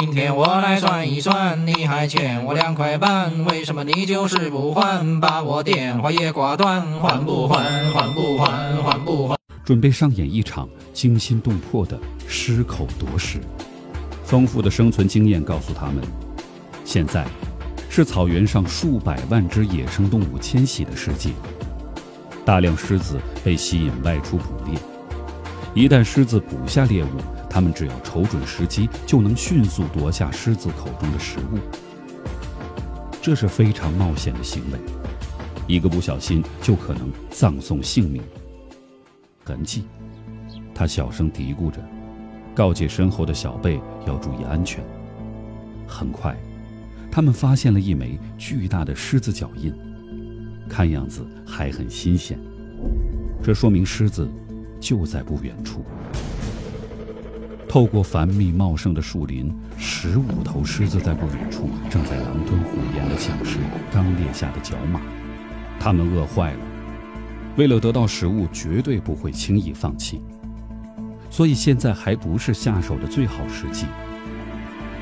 今天我来算一算，你还欠我两块半，为什么你就是不还？把我电话也挂断，还不还？还不还？还不还？准备上演一场惊心动魄的狮口夺食。丰富的生存经验告诉他们，现在是草原上数百万只野生动物迁徙的世界，大量狮子被吸引外出捕猎。一旦狮子捕下猎物，他们只要瞅准时机，就能迅速夺下狮子口中的食物。这是非常冒险的行为，一个不小心就可能葬送性命。痕迹，他小声嘀咕着，告诫身后的小贝要注意安全。很快，他们发现了一枚巨大的狮子脚印，看样子还很新鲜，这说明狮子就在不远处。透过繁密茂盛的树林，十五头狮子在不远处正在狼吞虎咽地抢食刚猎下的角马，它们饿坏了，为了得到食物，绝对不会轻易放弃。所以现在还不是下手的最好时机，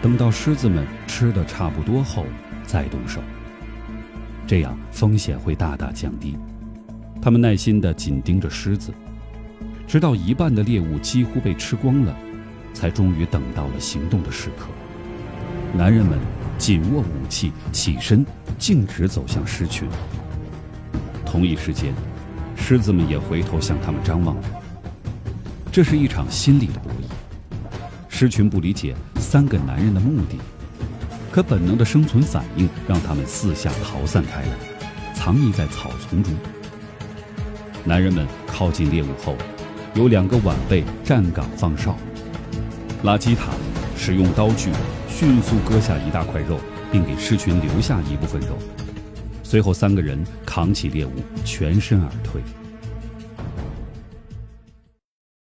等到狮子们吃的差不多后再动手，这样风险会大大降低。他们耐心地紧盯着狮子，直到一半的猎物几乎被吃光了。才终于等到了行动的时刻。男人们紧握武器，起身，径直走向狮群。同一时间，狮子们也回头向他们张望。这是一场心理的博弈。狮群不理解三个男人的目的，可本能的生存反应让他们四下逃散开来，藏匿在草丛中。男人们靠近猎物后，有两个晚辈站岗放哨。拉基塔使用刀具迅速割下一大块肉，并给狮群留下一部分肉。随后，三个人扛起猎物，全身而退。